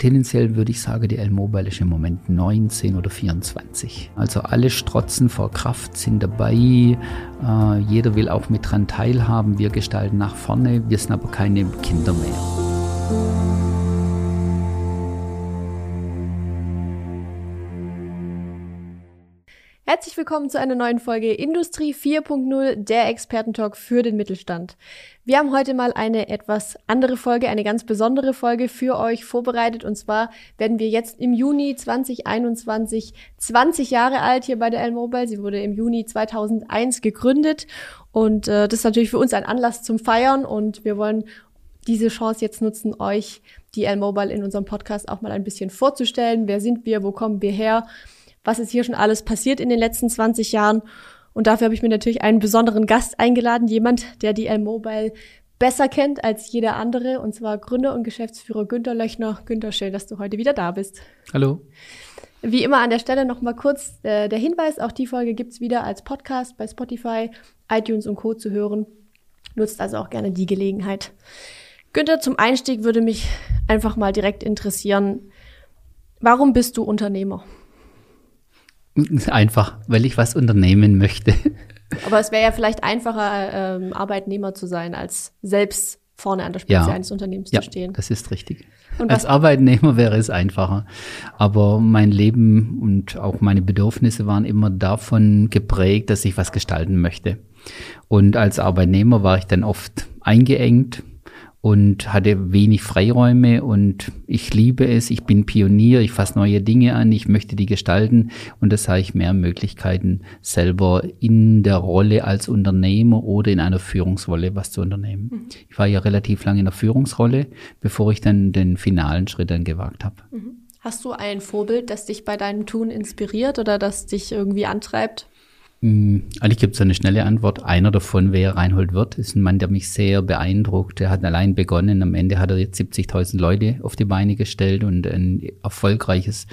Tendenziell würde ich sagen, die L-Mobile ist im Moment 19 oder 24. Also alle strotzen vor Kraft, sind dabei. Äh, jeder will auch mit dran teilhaben. Wir gestalten nach vorne. Wir sind aber keine Kinder mehr. Herzlich willkommen zu einer neuen Folge Industrie 4.0, der Expertentalk für den Mittelstand. Wir haben heute mal eine etwas andere Folge, eine ganz besondere Folge für euch vorbereitet. Und zwar werden wir jetzt im Juni 2021 20 Jahre alt hier bei der L-Mobile. Sie wurde im Juni 2001 gegründet. Und äh, das ist natürlich für uns ein Anlass zum Feiern. Und wir wollen diese Chance jetzt nutzen, euch die L-Mobile in unserem Podcast auch mal ein bisschen vorzustellen. Wer sind wir? Wo kommen wir her? Was ist hier schon alles passiert in den letzten 20 Jahren. Und dafür habe ich mir natürlich einen besonderen Gast eingeladen, jemand, der die L-Mobile besser kennt als jeder andere, und zwar Gründer und Geschäftsführer Günter Löchner. Günter, schön, dass du heute wieder da bist. Hallo. Wie immer an der Stelle noch mal kurz äh, der Hinweis, auch die Folge gibt's wieder als Podcast bei Spotify, iTunes und Co. zu hören. Nutzt also auch gerne die Gelegenheit. Günther, zum Einstieg würde mich einfach mal direkt interessieren, warum bist du Unternehmer? Einfach, weil ich was unternehmen möchte. Aber es wäre ja vielleicht einfacher, ähm, Arbeitnehmer zu sein, als selbst vorne an der Spitze ja. eines Unternehmens ja, zu stehen. Das ist richtig. Und als Arbeitnehmer wäre es einfacher. Aber mein Leben und auch meine Bedürfnisse waren immer davon geprägt, dass ich was gestalten möchte. Und als Arbeitnehmer war ich dann oft eingeengt, und hatte wenig Freiräume und ich liebe es, ich bin Pionier, ich fasse neue Dinge an, ich möchte die gestalten und das habe ich mehr Möglichkeiten selber in der Rolle als Unternehmer oder in einer Führungsrolle was zu unternehmen. Mhm. Ich war ja relativ lange in der Führungsrolle, bevor ich dann den finalen Schritt dann gewagt habe. Mhm. Hast du ein Vorbild, das dich bei deinem Tun inspiriert oder das dich irgendwie antreibt? Hm, eigentlich gibt es eine schnelle Antwort. Einer davon, wer Reinhold Wirth, ist ein Mann, der mich sehr beeindruckt. Der hat allein begonnen. Am Ende hat er jetzt 70.000 Leute auf die Beine gestellt und ein erfolgreiches,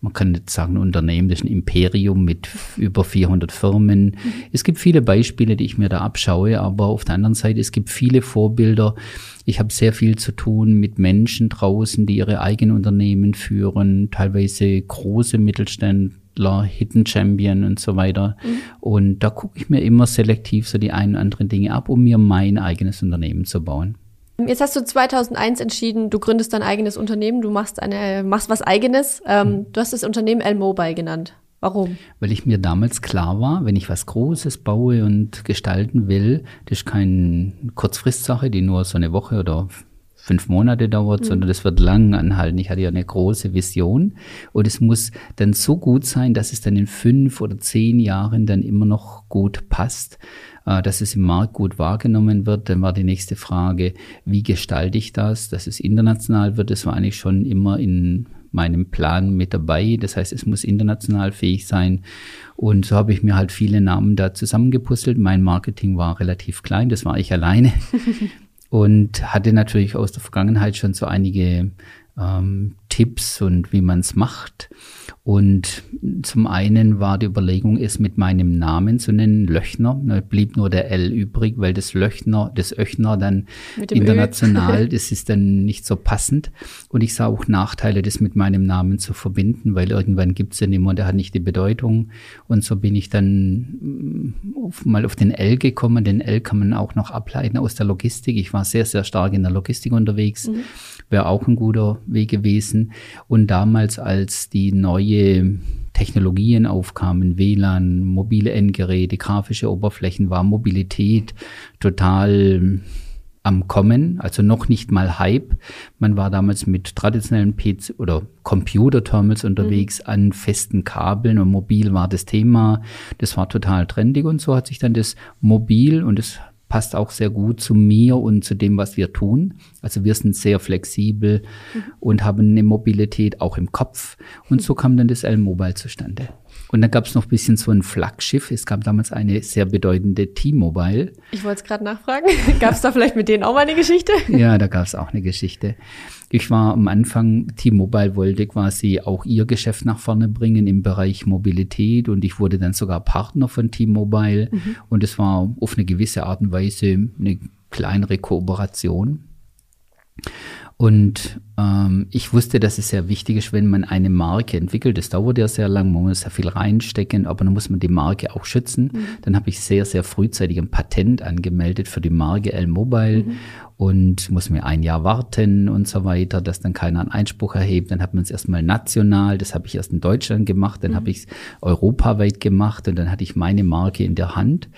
man kann nicht sagen Unternehmen, das ist ein Imperium mit über 400 Firmen. Mhm. Es gibt viele Beispiele, die ich mir da abschaue, aber auf der anderen Seite, es gibt viele Vorbilder. Ich habe sehr viel zu tun mit Menschen draußen, die ihre eigenen Unternehmen führen, teilweise große Mittelständler Sportler, Hidden Champion und so weiter. Mhm. Und da gucke ich mir immer selektiv so die ein oder anderen Dinge ab, um mir mein eigenes Unternehmen zu bauen. Jetzt hast du 2001 entschieden, du gründest dein eigenes Unternehmen, du machst eine, machst was eigenes. Ähm, mhm. Du hast das Unternehmen L-Mobile genannt. Warum? Weil ich mir damals klar war, wenn ich was Großes baue und gestalten will, das ist keine Kurzfristsache, die nur so eine Woche oder fünf Monate dauert, mhm. sondern das wird lang anhalten. Ich hatte ja eine große Vision und es muss dann so gut sein, dass es dann in fünf oder zehn Jahren dann immer noch gut passt, äh, dass es im Markt gut wahrgenommen wird. Dann war die nächste Frage, wie gestalte ich das, dass es international wird. Das war eigentlich schon immer in meinem Plan mit dabei. Das heißt, es muss international fähig sein. Und so habe ich mir halt viele Namen da zusammengepuzzelt. Mein Marketing war relativ klein, das war ich alleine. und hatte natürlich aus der Vergangenheit schon so einige ähm, Tipps und wie man es macht. Und zum einen war die Überlegung, es mit meinem Namen zu nennen, Löchner. Da blieb nur der L übrig, weil das Löchner, das Öchner dann international, das ist dann nicht so passend. Und ich sah auch Nachteile, das mit meinem Namen zu verbinden, weil irgendwann gibt es ja niemand, der hat nicht die Bedeutung. Und so bin ich dann mm, auf, mal auf den L gekommen. Den L kann man auch noch ableiten aus der Logistik. Ich war sehr, sehr stark in der Logistik unterwegs. Mhm. Wäre auch ein guter Weg gewesen. Und damals, als die neue neue Technologien aufkamen, WLAN, mobile Endgeräte, grafische Oberflächen, war Mobilität total am Kommen, also noch nicht mal Hype. Man war damals mit traditionellen PC oder Computerterminals unterwegs mhm. an festen Kabeln und mobil war das Thema. Das war total trendig und so hat sich dann das Mobil und das passt auch sehr gut zu mir und zu dem, was wir tun. Also wir sind sehr flexibel mhm. und haben eine Mobilität auch im Kopf. Und so kam dann das L-Mobile zustande. Und dann gab es noch ein bisschen so ein Flaggschiff. Es gab damals eine sehr bedeutende T-Mobile. Ich wollte es gerade nachfragen. gab es da vielleicht mit denen auch mal eine Geschichte? ja, da gab es auch eine Geschichte. Ich war am Anfang, T-Mobile wollte quasi auch ihr Geschäft nach vorne bringen im Bereich Mobilität und ich wurde dann sogar Partner von T-Mobile mhm. und es war auf eine gewisse Art und Weise eine kleinere Kooperation. Und äh, Ähm, ich wusste, dass es sehr wichtig ist, wenn man eine Marke entwickelt. Das dauert ja sehr lang, man muss sehr viel reinstecken, aber dann muss man die Marke auch schützen. Mhm. Dann habe ich sehr, sehr frühzeitig ein Patent angemeldet für die Marke L-Mobile mhm und muss mir ein Jahr warten und so weiter, dass dann keiner einen Einspruch erhebt. Dann hat man es erstmal national, das habe ich erst in Deutschland gemacht, dann mhm. habe ich es europaweit gemacht und dann hatte ich meine Marke in der Hand.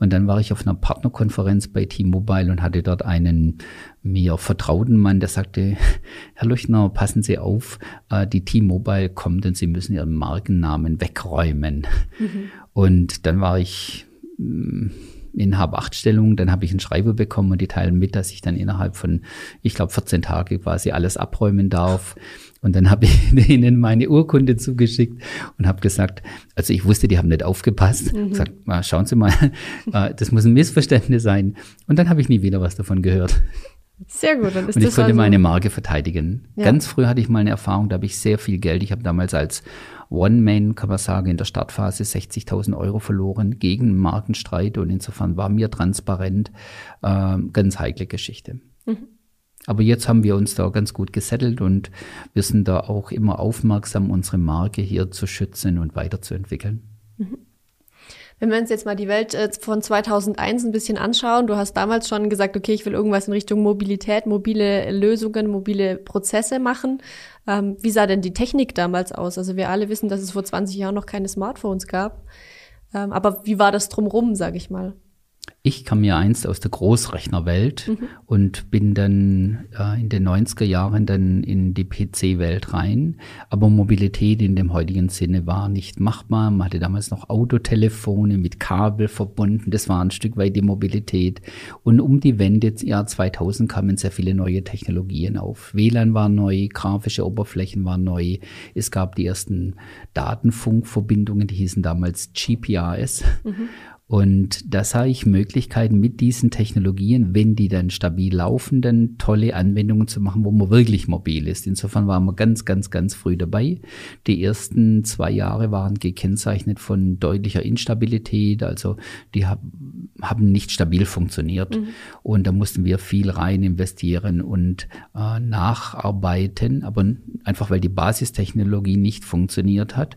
Und dann war ich auf einer Partnerkonferenz bei T-Mobile und hatte dort einen mir vertrauten Mann, der sagte, Herr Leuchtner, passen Sie auf, äh, die T-Mobile kommt und Sie müssen Ihren Markennamen wegräumen. Mhm. Und dann war ich mm, in Hab-Acht-Stellung. Dann habe ich einen Schreiber bekommen und die teilen mit, dass ich dann innerhalb von, ich glaube, 14 Tage quasi alles abräumen darf. Und dann habe ich ihnen meine Urkunde zugeschickt und habe gesagt, also ich wusste, die haben nicht aufgepasst. Mhm. Gesagt, schauen Sie mal, äh, das muss ein Missverständnis sein. Und dann habe ich nie wieder was davon gehört. Sehr gut. Dann ist und ich konnte also meine Marke verteidigen. Ja. Ganz früh hatte ich mal eine Erfahrung, da habe ich sehr viel Geld. Ich habe damals als One-Man, kann man sagen, in der Startphase 60.000 Euro verloren gegen Markenstreit und insofern war mir transparent äh, ganz heikle Geschichte. Mhm. Aber jetzt haben wir uns da ganz gut gesettelt und wir sind da auch immer aufmerksam, unsere Marke hier zu schützen und weiterzuentwickeln. Mhm. Wenn wir uns jetzt mal die Welt äh, von 2001 ein bisschen anschauen, du hast damals schon gesagt, okay, ich will irgendwas in Richtung Mobilität, mobile Lösungen, mobile Prozesse machen. Ähm, wie sah denn die Technik damals aus? Also wir alle wissen, dass es vor 20 Jahren noch keine Smartphones gab. Ähm, aber wie war das drumrum, sage ich mal? Ich kam ja einst aus der Großrechnerwelt mhm. und bin dann äh, in den 90er Jahren dann in die PC-Welt rein. Aber Mobilität in dem heutigen Sinne war nicht machbar. Man hatte damals noch Autotelefone mit Kabel verbunden. Das war ein Stück weit die Mobilität. Und um die Wende Jahr 2000 kamen sehr viele neue Technologien auf. WLAN war neu, grafische Oberflächen waren neu. Es gab die ersten Datenfunkverbindungen, die hießen damals GPRS. Mhm. Und da sah ich Möglichkeiten mit diesen Technologien, wenn die dann stabil laufen, dann tolle Anwendungen zu machen, wo man wirklich mobil ist. Insofern waren wir ganz, ganz, ganz früh dabei. Die ersten zwei Jahre waren gekennzeichnet von deutlicher Instabilität, also die haben nicht stabil funktioniert. Mhm. Und da mussten wir viel rein investieren und äh, nacharbeiten, aber einfach weil die Basistechnologie nicht funktioniert hat.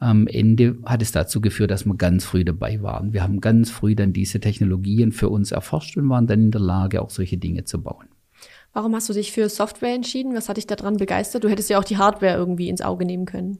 Am Ende hat es dazu geführt, dass wir ganz früh dabei waren. Wir haben ganz früh dann diese Technologien für uns erforscht und waren dann in der Lage, auch solche Dinge zu bauen. Warum hast du dich für Software entschieden? Was hat dich daran begeistert? Du hättest ja auch die Hardware irgendwie ins Auge nehmen können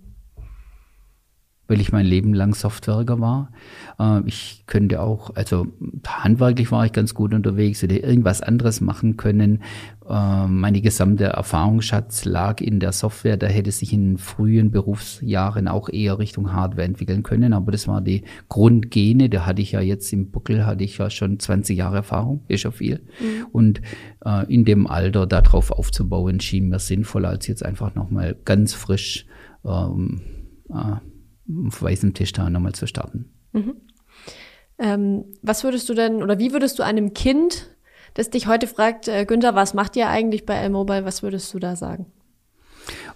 weil ich mein Leben lang Softwareger war. Äh, ich könnte auch, also handwerklich war ich ganz gut unterwegs, hätte irgendwas anderes machen können. Äh, meine gesamte Erfahrungsschatz lag in der Software, da hätte sich in frühen Berufsjahren auch eher Richtung Hardware entwickeln können, aber das war die Grundgene, da hatte ich ja jetzt im Buckel, hatte ich ja schon 20 Jahre Erfahrung, ist ja viel. Mhm. Und äh, in dem Alter darauf aufzubauen, schien mir sinnvoller, als jetzt einfach nochmal ganz frisch ähm, äh, auf weißem Tisch da nochmal zu starten. Mhm. Ähm, was würdest du denn oder wie würdest du einem Kind, das dich heute fragt, äh, Günther, was macht ihr eigentlich bei L-Mobile, was würdest du da sagen?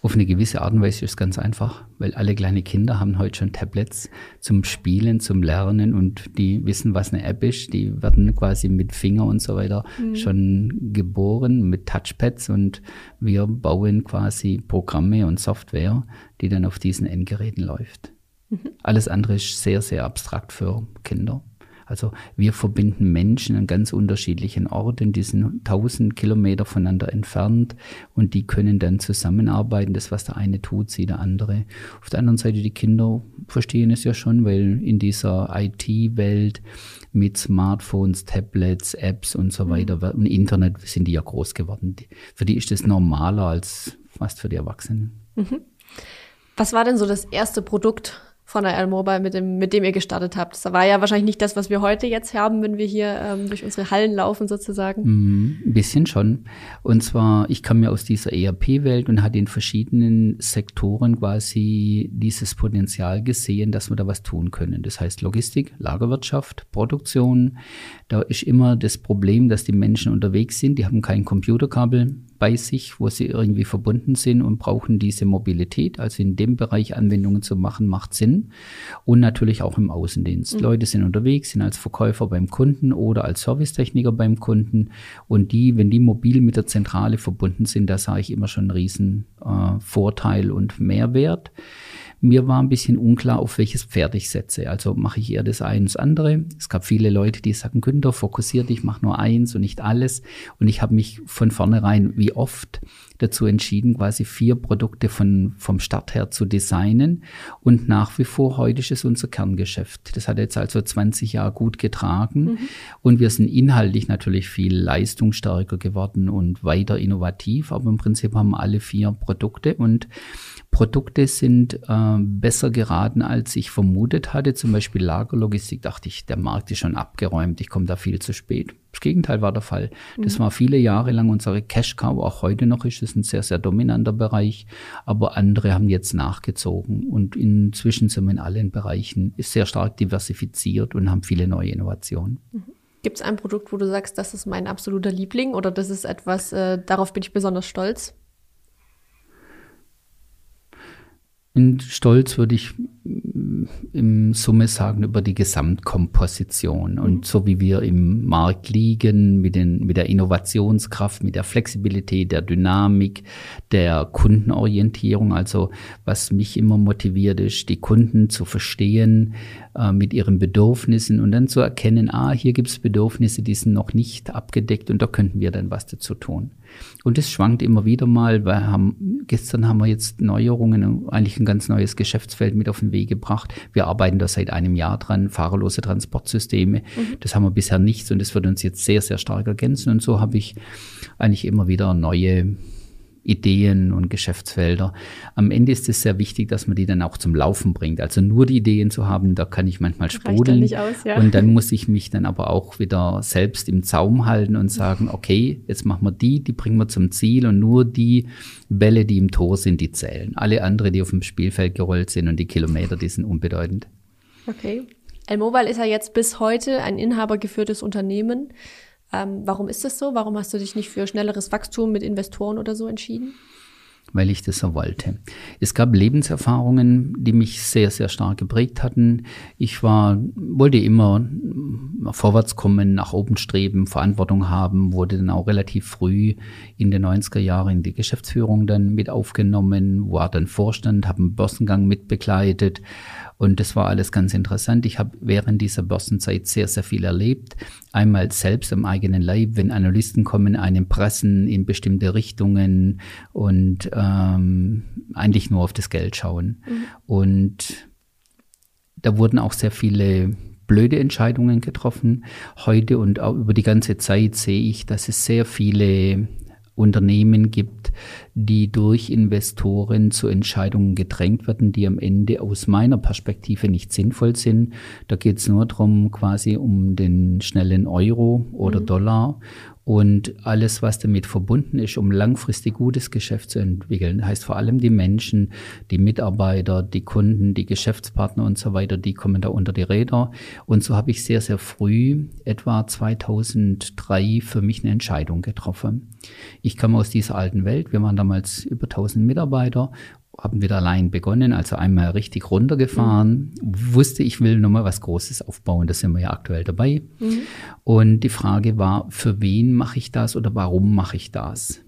Auf eine gewisse Art und Weise ist es ganz einfach, weil alle kleine Kinder haben heute schon Tablets zum Spielen, zum Lernen und die wissen, was eine App ist. Die werden quasi mit Finger und so weiter mhm. schon geboren mit Touchpads und wir bauen quasi Programme und Software, die dann auf diesen Endgeräten läuft. Mhm. Alles andere ist sehr, sehr abstrakt für Kinder. Also wir verbinden Menschen an ganz unterschiedlichen Orten, die sind tausend Kilometer voneinander entfernt und die können dann zusammenarbeiten. Das, was der eine tut, sieht der andere. Auf der anderen Seite, die Kinder verstehen es ja schon, weil in dieser IT-Welt mit Smartphones, Tablets, Apps und so mhm. weiter und Internet sind die ja groß geworden. Für die ist das normaler als fast für die Erwachsenen. Mhm. Was war denn so das erste Produkt, von der L-Mobile, mit dem, mit dem ihr gestartet habt. Das war ja wahrscheinlich nicht das, was wir heute jetzt haben, wenn wir hier ähm, durch unsere Hallen laufen sozusagen. Mm, ein bisschen schon. Und zwar, ich kam ja aus dieser ERP-Welt und hatte in verschiedenen Sektoren quasi dieses Potenzial gesehen, dass wir da was tun können. Das heißt Logistik, Lagerwirtschaft, Produktion. Da ist immer das Problem, dass die Menschen unterwegs sind, die haben kein Computerkabel, bei sich, wo sie irgendwie verbunden sind und brauchen diese Mobilität. Also in dem Bereich Anwendungen zu machen, macht Sinn. Und natürlich auch im Außendienst. Mhm. Leute sind unterwegs, sind als Verkäufer beim Kunden oder als Servicetechniker beim Kunden. Und die, wenn die mobil mit der Zentrale verbunden sind, da sage ich immer schon einen riesen äh, Vorteil und Mehrwert. Mir war ein bisschen unklar, auf welches Pferd ich setze. Also mache ich eher das eine das andere. Es gab viele Leute, die sagen, Günther, fokussiert dich, mach nur eins und nicht alles. Und ich habe mich von vornherein, wie oft, dazu entschieden, quasi vier Produkte von, vom Start her zu designen. Und nach wie vor, heute ist es unser Kerngeschäft. Das hat jetzt also 20 Jahre gut getragen. Mhm. Und wir sind inhaltlich natürlich viel leistungsstärker geworden und weiter innovativ. Aber im Prinzip haben wir alle vier Produkte und Produkte sind äh, besser geraten, als ich vermutet hatte. Zum Beispiel Lagerlogistik dachte ich, der Markt ist schon abgeräumt, ich komme da viel zu spät. Das Gegenteil war der Fall. Das mhm. war viele Jahre lang unsere Cash Cow. Auch heute noch ist es ein sehr, sehr dominanter Bereich. Aber andere haben jetzt nachgezogen. Und inzwischen sind wir in allen Bereichen sehr stark diversifiziert und haben viele neue Innovationen. Mhm. Gibt es ein Produkt, wo du sagst, das ist mein absoluter Liebling oder das ist etwas, äh, darauf bin ich besonders stolz? Und stolz würde ich im Summe sagen über die Gesamtkomposition. Und mhm. so wie wir im Markt liegen, mit, den, mit der Innovationskraft, mit der Flexibilität, der Dynamik, der Kundenorientierung. Also was mich immer motiviert ist, die Kunden zu verstehen äh, mit ihren Bedürfnissen und dann zu erkennen, ah, hier gibt es Bedürfnisse, die sind noch nicht abgedeckt und da könnten wir dann was dazu tun. Und es schwankt immer wieder mal, weil haben, gestern haben wir jetzt Neuerungen, eigentlich ein ganz neues Geschäftsfeld mit auf den Weg gebracht. Wir arbeiten da seit einem Jahr dran, fahrerlose Transportsysteme. Mhm. Das haben wir bisher nicht und das wird uns jetzt sehr, sehr stark ergänzen. Und so habe ich eigentlich immer wieder neue Ideen und Geschäftsfelder. Am Ende ist es sehr wichtig, dass man die dann auch zum Laufen bringt. Also nur die Ideen zu haben, da kann ich manchmal sprudeln. Aus, ja. Und dann muss ich mich dann aber auch wieder selbst im Zaum halten und sagen, okay, jetzt machen wir die, die bringen wir zum Ziel und nur die Bälle, die im Tor sind, die zählen. Alle andere, die auf dem Spielfeld gerollt sind und die Kilometer, die sind unbedeutend. Okay. L-Mobile ist ja jetzt bis heute ein inhabergeführtes Unternehmen. Ähm, warum ist das so? Warum hast du dich nicht für schnelleres Wachstum mit Investoren oder so entschieden? weil ich das so wollte. Es gab Lebenserfahrungen, die mich sehr, sehr stark geprägt hatten. Ich war, wollte immer vorwärts kommen, nach oben streben, Verantwortung haben, wurde dann auch relativ früh in den 90er Jahren in die Geschäftsführung dann mit aufgenommen, war dann Vorstand, habe einen Börsengang mitbegleitet und das war alles ganz interessant. Ich habe während dieser Börsenzeit sehr, sehr viel erlebt. Einmal selbst am eigenen Leib, wenn Analysten kommen, einen pressen in bestimmte Richtungen und ähm, eigentlich nur auf das Geld schauen. Mhm. Und da wurden auch sehr viele blöde Entscheidungen getroffen. Heute und auch über die ganze Zeit sehe ich, dass es sehr viele Unternehmen gibt, die durch Investoren zu Entscheidungen gedrängt werden, die am Ende aus meiner Perspektive nicht sinnvoll sind. Da geht es nur darum, quasi um den schnellen Euro oder mhm. Dollar und alles, was damit verbunden ist, um langfristig gutes Geschäft zu entwickeln, heißt vor allem die Menschen, die Mitarbeiter, die Kunden, die Geschäftspartner und so weiter, die kommen da unter die Räder. Und so habe ich sehr, sehr früh, etwa 2003, für mich eine Entscheidung getroffen. Ich komme aus dieser alten Welt. Wir waren damals über 1000 Mitarbeiter haben wieder allein begonnen, also einmal richtig runtergefahren, mhm. wusste, ich will nochmal was Großes aufbauen, da sind wir ja aktuell dabei. Mhm. Und die Frage war, für wen mache ich das oder warum mache ich das?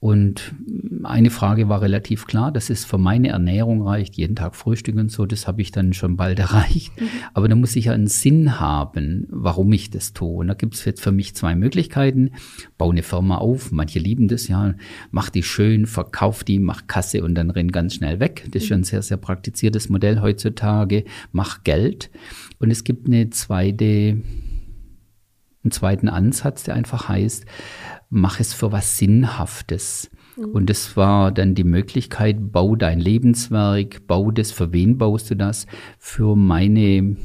Und eine Frage war relativ klar, dass es für meine Ernährung reicht, jeden Tag Frühstück und so, das habe ich dann schon bald erreicht. Mhm. Aber da muss ich ja einen Sinn haben, warum ich das tue. Und da gibt es jetzt für mich zwei Möglichkeiten. Bau eine Firma auf, manche lieben das ja, mach die schön, verkauf die, mach Kasse und dann renn ganz schnell weg. Das ist schon ein sehr, sehr praktiziertes Modell heutzutage. Mach Geld. Und es gibt eine zweite, einen zweiten Ansatz, der einfach heißt, mach es für was Sinnhaftes. Mhm. Und das war dann die Möglichkeit, bau dein Lebenswerk, bau das, für wen baust du das? Für meine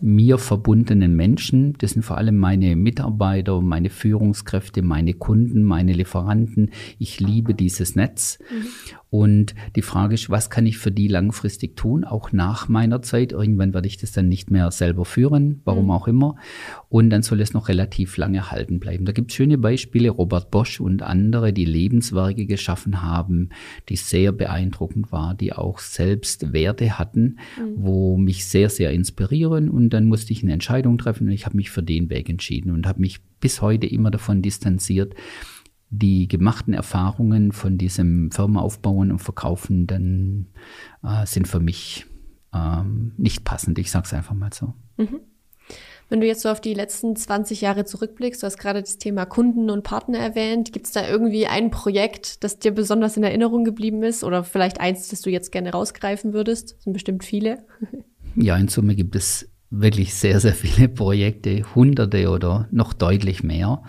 mir verbundenen Menschen, das sind vor allem meine Mitarbeiter, meine Führungskräfte, meine Kunden, meine Lieferanten. Ich liebe dieses Netz. Mhm. Und die Frage ist, was kann ich für die langfristig tun, auch nach meiner Zeit? Irgendwann werde ich das dann nicht mehr selber führen, warum mhm. auch immer. Und dann soll es noch relativ lange halten bleiben. Da gibt es schöne Beispiele, Robert Bosch und andere, die Lebenswerke geschaffen haben, die sehr beeindruckend waren, die auch selbst Werte hatten, mhm. wo mich sehr, sehr inspirieren. Und dann musste ich eine Entscheidung treffen und ich habe mich für den Weg entschieden und habe mich bis heute immer davon distanziert, die gemachten Erfahrungen von diesem Firma aufbauen und verkaufen, dann äh, sind für mich ähm, nicht passend. Ich sage es einfach mal so. Mhm. Wenn du jetzt so auf die letzten 20 Jahre zurückblickst, du hast gerade das Thema Kunden und Partner erwähnt, gibt es da irgendwie ein Projekt, das dir besonders in Erinnerung geblieben ist oder vielleicht eins, das du jetzt gerne rausgreifen würdest? Das sind bestimmt viele. Ja, in Summe gibt es wirklich sehr, sehr viele Projekte, hunderte oder noch deutlich mehr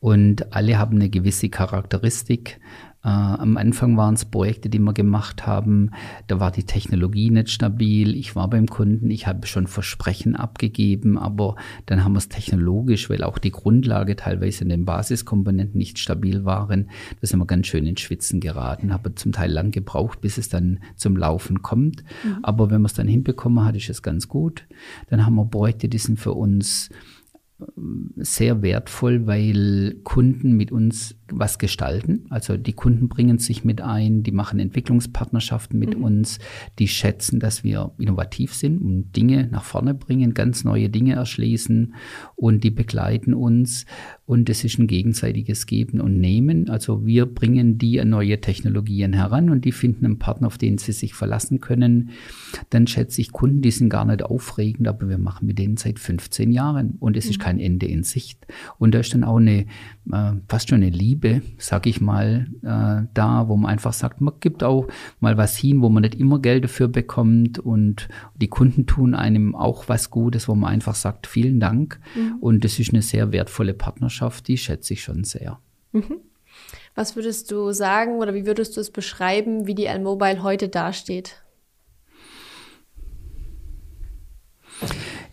und alle haben eine gewisse Charakteristik. Äh, am Anfang waren es Projekte, die wir gemacht haben. Da war die Technologie nicht stabil. Ich war beim Kunden, ich habe schon Versprechen abgegeben, aber dann haben wir es technologisch, weil auch die Grundlage teilweise in den Basiskomponenten nicht stabil waren. Da sind wir ganz schön ins Schwitzen geraten. Habe zum Teil lang gebraucht, bis es dann zum Laufen kommt. Mhm. Aber wenn wir es dann hinbekommen hat, ist es ganz gut. Dann haben wir Projekte, die sind für uns sehr wertvoll, weil Kunden mit uns was gestalten. Also die Kunden bringen sich mit ein, die machen Entwicklungspartnerschaften mit mhm. uns, die schätzen, dass wir innovativ sind und Dinge nach vorne bringen, ganz neue Dinge erschließen und die begleiten uns und es ist ein gegenseitiges Geben und Nehmen. Also wir bringen die an neue Technologien heran und die finden einen Partner, auf den sie sich verlassen können. Dann schätze ich Kunden, die sind gar nicht aufregend, aber wir machen mit denen seit 15 Jahren und es mhm. ist kein Ende in Sicht. Und da ist dann auch eine äh, fast schon eine Liebe, sag ich mal, äh, da, wo man einfach sagt, man gibt auch mal was hin, wo man nicht immer Geld dafür bekommt und die Kunden tun einem auch was Gutes, wo man einfach sagt, vielen Dank. Mhm. Und das ist eine sehr wertvolle Partnerschaft, die schätze ich schon sehr. Mhm. Was würdest du sagen oder wie würdest du es beschreiben, wie die L-Mobile heute dasteht?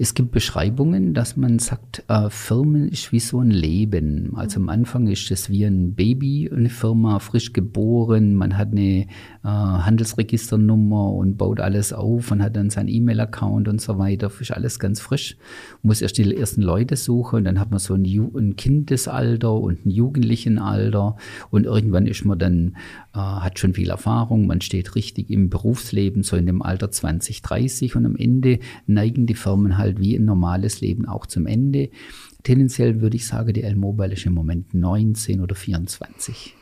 Es gibt Beschreibungen, dass man sagt, äh, Firmen ist wie so ein Leben. Also am Anfang ist es wie ein Baby, eine Firma, frisch geboren. Man hat eine äh, Handelsregisternummer und baut alles auf und hat dann seinen E-Mail-Account und so weiter. Ist alles ganz frisch. Muss erst die ersten Leute suchen und dann hat man so ein, Ju ein Kindesalter und ein Jugendlichenalter und irgendwann ist man dann, äh, hat schon viel Erfahrung. Man steht richtig im Berufsleben, so in dem Alter 20, 30 und am Ende neigen die Firmen halt halt wie ein normales Leben auch zum Ende. Tendenziell würde ich sagen, die L-Mobile ist im Moment 19 oder 24.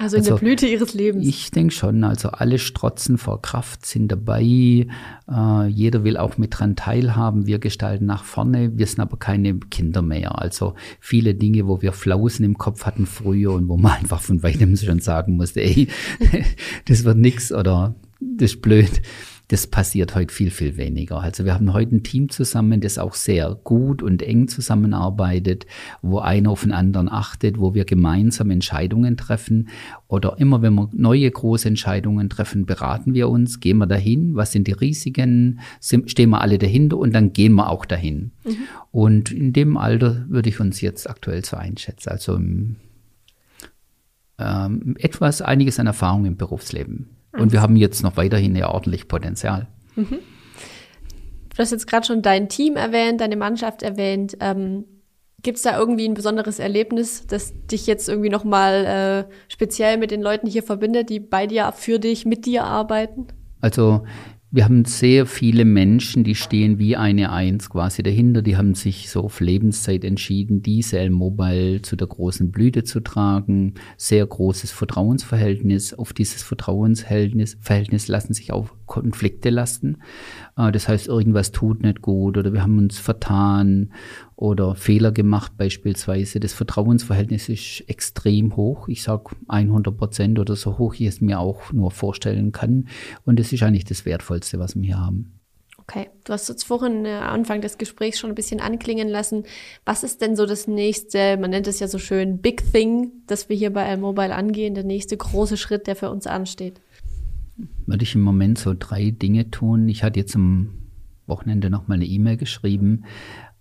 Also in also, der Blüte ihres Lebens. Ich denke schon. Also alle strotzen vor Kraft, sind dabei. Äh, jeder will auch mit dran teilhaben. Wir gestalten nach vorne. Wir sind aber keine Kinder mehr. Also viele Dinge, wo wir Flausen im Kopf hatten früher und wo man einfach von weitem schon sagen musste, ey, das wird nix oder das ist blöd das passiert heute viel, viel weniger. Also wir haben heute ein Team zusammen, das auch sehr gut und eng zusammenarbeitet, wo einer auf den anderen achtet, wo wir gemeinsam Entscheidungen treffen. Oder immer, wenn wir neue große Entscheidungen treffen, beraten wir uns, gehen wir dahin, was sind die Risiken, stehen wir alle dahinter und dann gehen wir auch dahin. Mhm. Und in dem Alter würde ich uns jetzt aktuell so einschätzen. Also ähm, etwas, einiges an Erfahrung im Berufsleben. Und wir haben jetzt noch weiterhin ja ordentlich Potenzial. Mhm. Du hast jetzt gerade schon dein Team erwähnt, deine Mannschaft erwähnt. Ähm, Gibt es da irgendwie ein besonderes Erlebnis, das dich jetzt irgendwie nochmal äh, speziell mit den Leuten hier verbindet, die bei dir, für dich, mit dir arbeiten? Also wir haben sehr viele Menschen, die stehen wie eine Eins quasi dahinter. Die haben sich so auf Lebenszeit entschieden, diese L-Mobile zu der großen Blüte zu tragen. Sehr großes Vertrauensverhältnis. Auf dieses Vertrauensverhältnis Verhältnis lassen sich auch Konflikte lasten. Äh, das heißt, irgendwas tut nicht gut oder wir haben uns vertan oder Fehler gemacht beispielsweise. Das Vertrauensverhältnis ist extrem hoch. Ich sage 100 Prozent oder so hoch, ich es mir auch nur vorstellen kann. Und das ist eigentlich das Wertvollste, was wir hier haben. Okay, du hast jetzt vorhin äh, Anfang des Gesprächs schon ein bisschen anklingen lassen. Was ist denn so das nächste, man nennt es ja so schön Big Thing, das wir hier bei L-Mobile angehen, der nächste große Schritt, der für uns ansteht? Würde ich im Moment so drei Dinge tun. Ich hatte jetzt am Wochenende nochmal eine E-Mail geschrieben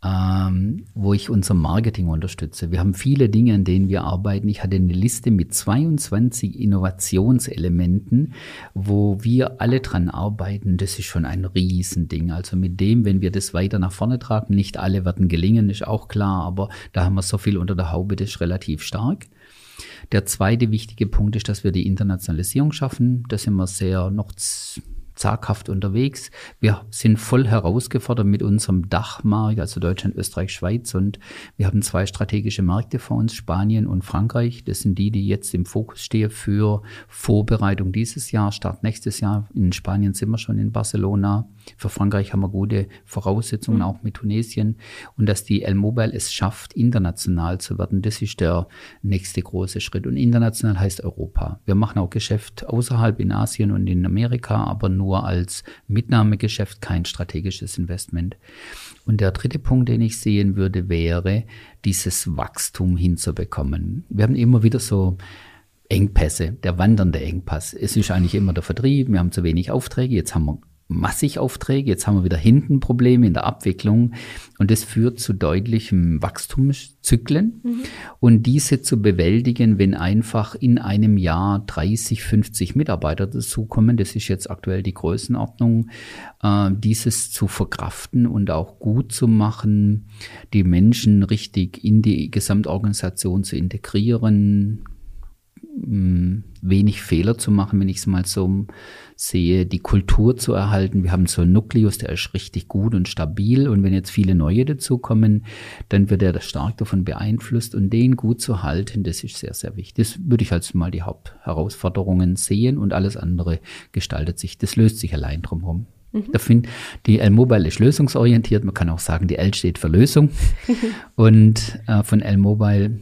ähm, wo ich unser Marketing unterstütze. Wir haben viele Dinge, an denen wir arbeiten. Ich hatte eine Liste mit 22 Innovationselementen, wo wir alle dran arbeiten. Das ist schon ein Riesending. Also mit dem, wenn wir das weiter nach vorne tragen, nicht alle werden gelingen, ist auch klar, aber da haben wir so viel unter der Haube, das ist relativ stark. Der zweite wichtige Punkt ist, dass wir die Internationalisierung schaffen. Da sind wir sehr noch zaghaft unterwegs. Wir sind voll herausgefordert mit unserem Dachmarkt, also Deutschland, Österreich, Schweiz. Und wir haben zwei strategische Märkte vor uns, Spanien und Frankreich. Das sind die, die jetzt im Fokus stehen für Vorbereitung dieses Jahr, Start nächstes Jahr. In Spanien sind wir schon in Barcelona. Für Frankreich haben wir gute Voraussetzungen, mhm. auch mit Tunesien. Und dass die L-Mobile es schafft, international zu werden, das ist der nächste große Schritt. Und international heißt Europa. Wir machen auch Geschäft außerhalb in Asien und in Amerika, aber nur nur als Mitnahmegeschäft, kein strategisches Investment. Und der dritte Punkt, den ich sehen würde, wäre, dieses Wachstum hinzubekommen. Wir haben immer wieder so Engpässe, der wandernde Engpass. Es ist eigentlich immer der Vertrieb, wir haben zu wenig Aufträge, jetzt haben wir massig Aufträge. Jetzt haben wir wieder hinten Probleme in der Abwicklung und das führt zu deutlichen Wachstumszyklen. Mhm. Und diese zu bewältigen, wenn einfach in einem Jahr 30, 50 Mitarbeiter dazukommen, das ist jetzt aktuell die Größenordnung, äh, dieses zu verkraften und auch gut zu machen, die Menschen richtig in die Gesamtorganisation zu integrieren, wenig Fehler zu machen, wenn ich es mal so sehe, die Kultur zu erhalten. Wir haben so einen Nukleus, der ist richtig gut und stabil und wenn jetzt viele neue dazukommen, dann wird er stark davon beeinflusst und den gut zu halten, das ist sehr, sehr wichtig. Das würde ich als mal die Hauptherausforderungen sehen und alles andere gestaltet sich, das löst sich allein drumherum. Mhm. Da find, die L-Mobile ist lösungsorientiert. Man kann auch sagen, die L steht für Lösung. und äh, von L-Mobile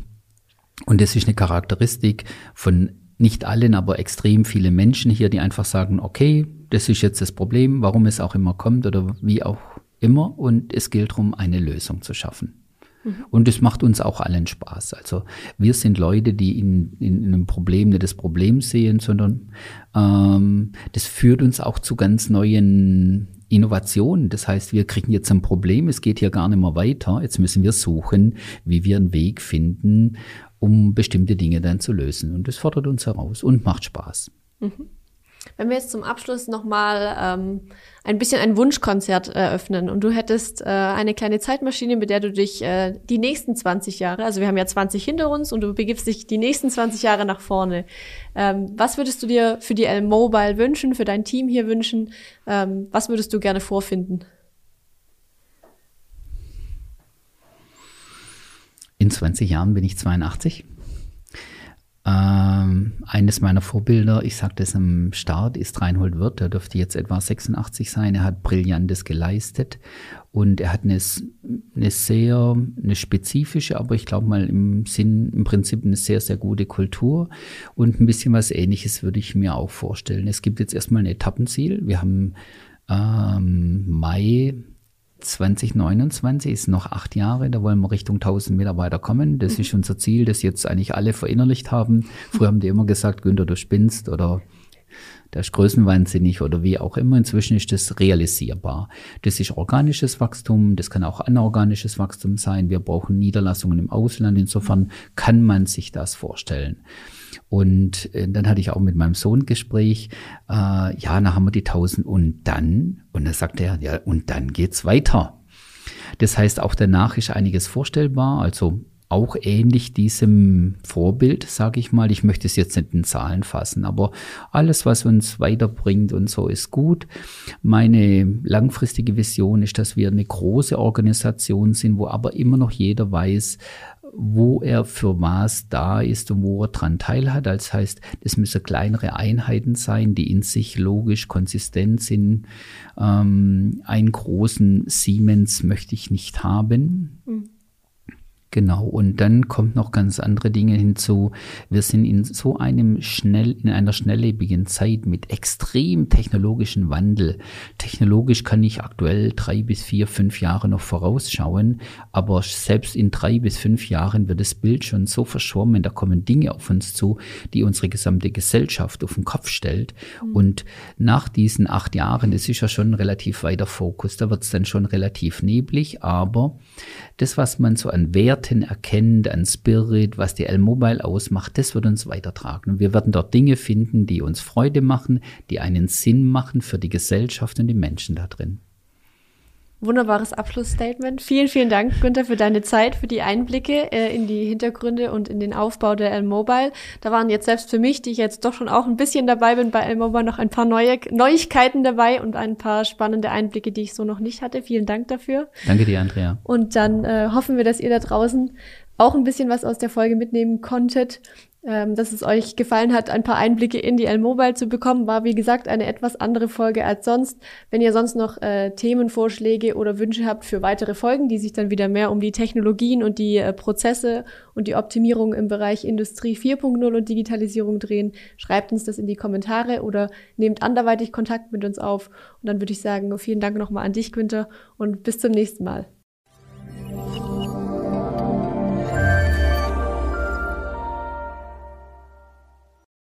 und das ist eine Charakteristik von nicht allen, aber extrem viele Menschen hier, die einfach sagen, okay, das ist jetzt das Problem, warum es auch immer kommt oder wie auch immer. Und es gilt darum, eine Lösung zu schaffen. Mhm. Und es macht uns auch allen Spaß. Also wir sind Leute, die in, in, in einem Problem nicht das Problem sehen, sondern ähm, das führt uns auch zu ganz neuen Innovationen. Das heißt, wir kriegen jetzt ein Problem, es geht hier gar nicht mehr weiter. Jetzt müssen wir suchen, wie wir einen Weg finden, um bestimmte Dinge dann zu lösen. Und das fordert uns heraus und macht Spaß. Mhm. Wenn wir jetzt zum Abschluss nochmal ähm, ein bisschen ein Wunschkonzert eröffnen und du hättest äh, eine kleine Zeitmaschine, mit der du dich äh, die nächsten 20 Jahre, also wir haben ja 20 hinter uns und du begibst dich die nächsten 20 Jahre nach vorne. Ähm, was würdest du dir für die L-Mobile wünschen, für dein Team hier wünschen? Ähm, was würdest du gerne vorfinden? In 20 Jahren bin ich 82. Ähm, eines meiner Vorbilder, ich sagte es am Start, ist Reinhold Wirth. Er dürfte jetzt etwa 86 sein. Er hat Brillantes geleistet und er hat eine, eine sehr, eine spezifische, aber ich glaube mal im Sinn, im Prinzip eine sehr, sehr gute Kultur und ein bisschen was Ähnliches würde ich mir auch vorstellen. Es gibt jetzt erstmal ein Etappenziel. Wir haben ähm, Mai 2029 ist noch acht Jahre, da wollen wir Richtung 1000 Mitarbeiter kommen. Das mhm. ist unser Ziel, das jetzt eigentlich alle verinnerlicht haben. Früher haben die immer gesagt, Günther, du spinnst oder der ist größenwahnsinnig oder wie auch immer. Inzwischen ist das realisierbar. Das ist organisches Wachstum, das kann auch anorganisches Wachstum sein. Wir brauchen Niederlassungen im Ausland. Insofern kann man sich das vorstellen. Und äh, dann hatte ich auch mit meinem Sohn Gespräch, äh, ja, dann haben wir die 1000 und dann, und dann sagt er, ja, und dann geht's weiter. Das heißt, auch danach ist einiges vorstellbar, also auch ähnlich diesem Vorbild, sage ich mal. Ich möchte es jetzt nicht in Zahlen fassen, aber alles, was uns weiterbringt und so ist gut. Meine langfristige Vision ist, dass wir eine große Organisation sind, wo aber immer noch jeder weiß, wo er für was da ist und wo er dran teilhat. Das heißt, das müssen kleinere Einheiten sein, die in sich logisch konsistent sind. Ähm, einen großen Siemens möchte ich nicht haben. Mhm. Genau, und dann kommt noch ganz andere Dinge hinzu. Wir sind in so einem schnell, in einer schnelllebigen Zeit mit extrem technologischen Wandel. Technologisch kann ich aktuell drei bis vier, fünf Jahre noch vorausschauen, aber selbst in drei bis fünf Jahren wird das Bild schon so verschwommen, da kommen Dinge auf uns zu, die unsere gesamte Gesellschaft auf den Kopf stellt. Mhm. Und nach diesen acht Jahren, das ist ja schon ein relativ weiter Fokus, da wird es dann schon relativ neblig, aber das, was man so an Werten erkennt, an Spirit, was die L-Mobile ausmacht, das wird uns weitertragen. Und wir werden dort Dinge finden, die uns Freude machen, die einen Sinn machen für die Gesellschaft und die Menschen da drin. Wunderbares Abschlussstatement. Vielen, vielen Dank, Günther, für deine Zeit, für die Einblicke äh, in die Hintergründe und in den Aufbau der L-Mobile. Da waren jetzt selbst für mich, die ich jetzt doch schon auch ein bisschen dabei bin bei L-Mobile, noch ein paar neue Neuigkeiten dabei und ein paar spannende Einblicke, die ich so noch nicht hatte. Vielen Dank dafür. Danke dir, Andrea. Und dann äh, hoffen wir, dass ihr da draußen auch ein bisschen was aus der Folge mitnehmen konntet ähm, dass es euch gefallen hat, ein paar Einblicke in die L-Mobile zu bekommen. War, wie gesagt, eine etwas andere Folge als sonst. Wenn ihr sonst noch äh, Themenvorschläge oder Wünsche habt für weitere Folgen, die sich dann wieder mehr um die Technologien und die äh, Prozesse und die Optimierung im Bereich Industrie 4.0 und Digitalisierung drehen, schreibt uns das in die Kommentare oder nehmt anderweitig Kontakt mit uns auf. Und dann würde ich sagen, vielen Dank nochmal an dich, Günther, und bis zum nächsten Mal.